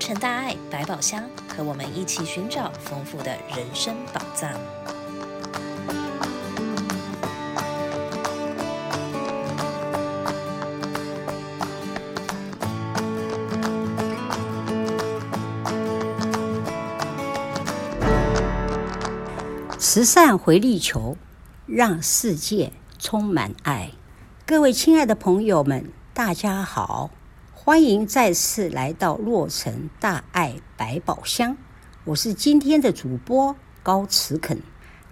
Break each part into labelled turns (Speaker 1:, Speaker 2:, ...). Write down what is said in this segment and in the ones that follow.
Speaker 1: 成大爱百宝箱，和我们一起寻找丰富的人生宝藏。
Speaker 2: 慈善回力球，让世界充满爱。各位亲爱的朋友们，大家好，欢迎再次来到洛城大爱百宝箱。我是今天的主播高慈肯。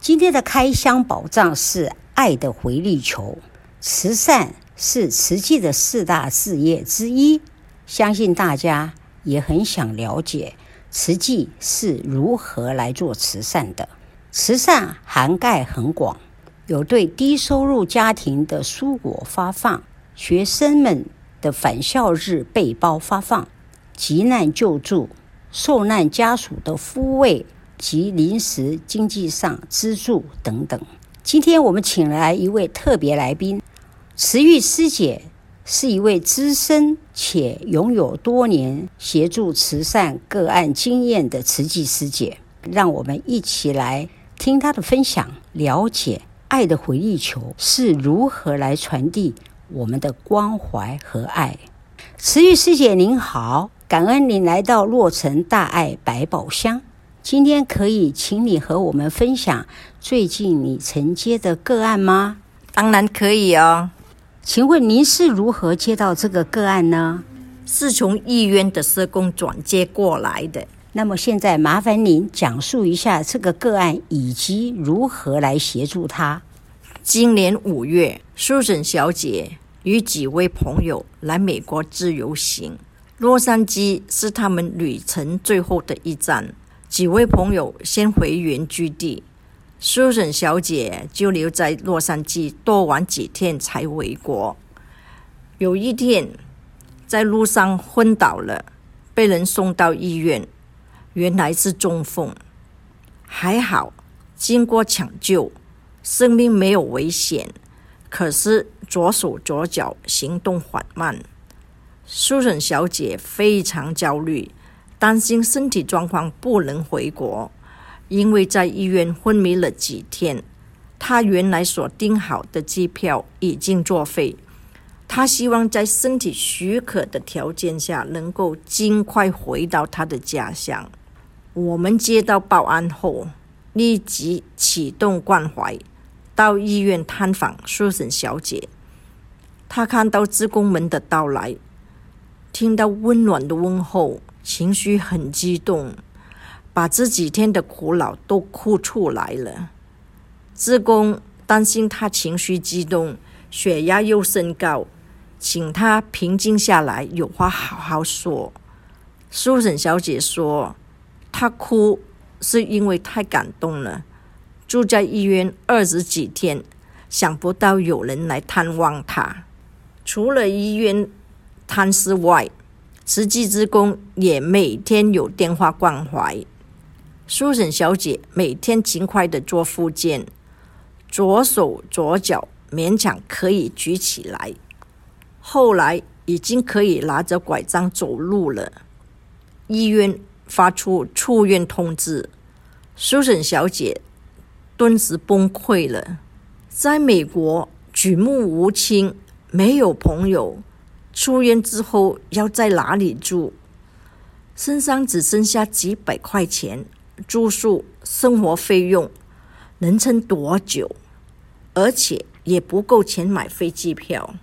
Speaker 2: 今天的开箱宝藏是爱的回力球。慈善是慈济的四大事业之一，相信大家也很想了解慈济是如何来做慈善的。慈善涵盖很广，有对低收入家庭的蔬果发放，学生们的返校日背包发放，急难救助，受难家属的抚慰及临时经济上资助等等。今天我们请来一位特别来宾，慈玉师姐是一位资深且拥有多年协助慈善个案经验的慈济师姐，让我们一起来。听她的分享，了解爱的回力球是如何来传递我们的关怀和爱。慈玉师姐您好，感恩您来到洛城大爱百宝箱。今天可以请你和我们分享最近你承接的个案吗？
Speaker 3: 当然可以哦。
Speaker 2: 请问您是如何接到这个个案呢？
Speaker 3: 是从医院的社工转接过来的。
Speaker 2: 那么现在麻烦您讲述一下这个个案以及如何来协助他。
Speaker 3: 今年五月，苏珊小姐与几位朋友来美国自由行，洛杉矶是他们旅程最后的一站。几位朋友先回原居地，苏珊小姐就留在洛杉矶多玩几天才回国。有一天，在路上昏倒了，被人送到医院。原来是中风，还好，经过抢救，生命没有危险。可是左手左脚行动缓慢，苏沈小姐非常焦虑，担心身体状况不能回国，因为在医院昏迷了几天，她原来所订好的机票已经作废。她希望在身体许可的条件下，能够尽快回到她的家乡。我们接到报案后，立即启动关怀，到医院探访苏珊小姐。她看到职工们的到来，听到温暖的问候，情绪很激动，把这几天的苦恼都哭出来了。职工担心她情绪激动，血压又升高，请她平静下来，有话好好说。苏珊小姐说。她哭是因为太感动了，住在医院二十几天，想不到有人来探望他。除了医院探视外，慈济志工也每天有电话关怀。苏珊小姐每天勤快地做复健，左手左脚勉强可以举起来，后来已经可以拿着拐杖走路了。医院。发出出院通知，苏珊小姐顿时崩溃了。在美国举目无亲，没有朋友，出院之后要在哪里住？身上只剩下几百块钱，住宿、生活费用能撑多久？而且也不够钱买飞机票。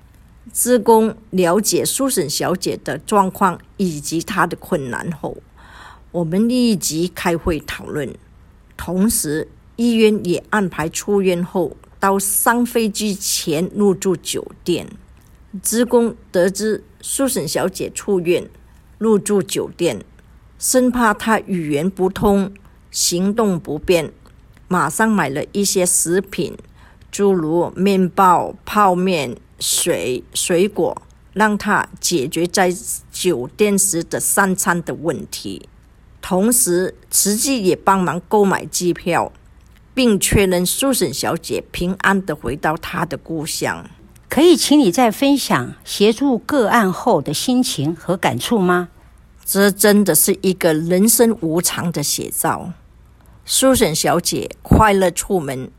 Speaker 3: 职工了解苏珊小姐的状况以及她的困难后。我们立即开会讨论，同时医院也安排出院后到上飞机前入住酒店。职工得知苏沈小姐出院入住酒店，生怕她语言不通、行动不便，马上买了一些食品，诸如面包、泡面、水、水果，让她解决在酒店时的三餐的问题。同时，慈济也帮忙购买机票，并确认苏珊小姐平安地回到她的故乡。
Speaker 2: 可以请你再分享协助个案后的心情和感触吗？
Speaker 3: 这真的是一个人生无常的写照。Susan 小姐快乐出门，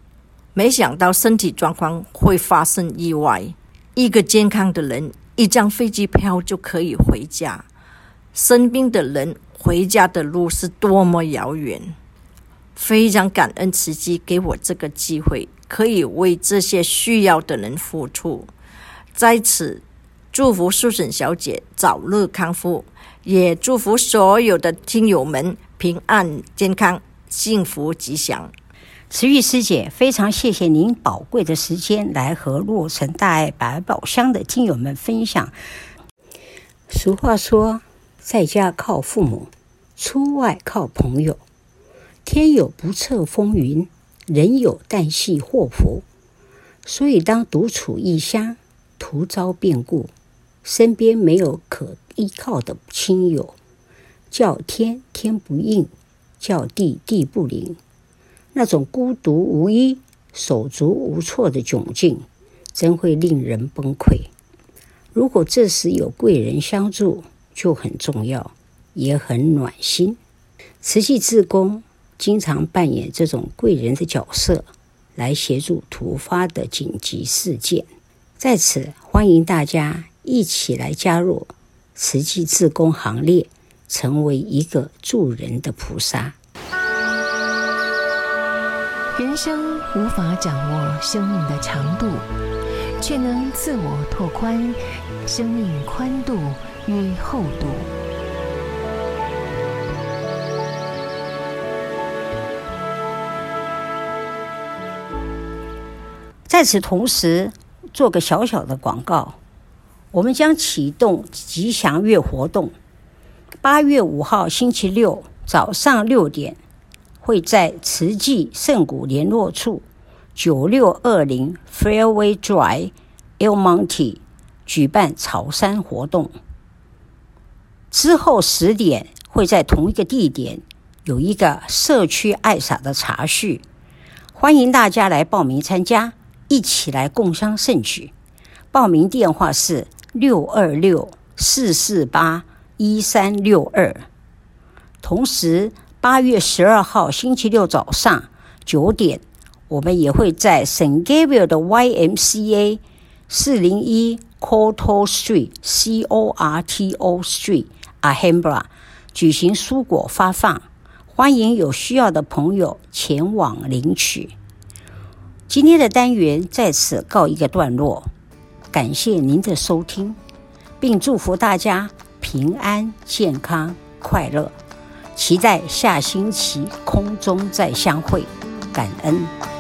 Speaker 3: 没想到身体状况会发生意外。一个健康的人，一张飞机票就可以回家；生病的人，回家的路是多么遥远。非常感恩慈济给我这个机会，可以为这些需要的人付出。在此，祝福 Susan 小姐早日康复，也祝福所有的听友们平安健康。幸福吉祥，
Speaker 2: 慈玉师姐，非常谢谢您宝贵的时间来和洛城大爱百宝箱的听友们分享。俗话说，在家靠父母，出外靠朋友。天有不测风云，人有旦夕祸福。所以，当独处异乡，徒遭变故，身边没有可依靠的亲友，叫天天不应。叫地地不灵，那种孤独无依、手足无措的窘境，真会令人崩溃。如果这时有贵人相助，就很重要，也很暖心。慈济志工经常扮演这种贵人的角色，来协助突发的紧急事件。在此，欢迎大家一起来加入慈济志工行列。成为一个助人的菩萨。
Speaker 4: 人生无法掌握生命的长度，却能自我拓宽生命宽度与厚度。
Speaker 2: 在此同时，做个小小的广告，我们将启动吉祥月活动。八月五号星期六早上六点，会在慈济圣古联络处九六二零 Fairway Drive El Monte 举办草山活动。之后十点会在同一个地点有一个社区爱洒的茶叙，欢迎大家来报名参加，一起来共襄盛举。报名电话是六二六四四八。一三六二，同时八月十二号星期六早上九点，我们也会在 s a n Gabriel 的 YMCA 四零一 Corto Street C O R T O Street a h a m b r a 举行蔬果发放，欢迎有需要的朋友前往领取。今天的单元在此告一个段落，感谢您的收听，并祝福大家。平安、健康、快乐，期待下星期空中再相会，感恩。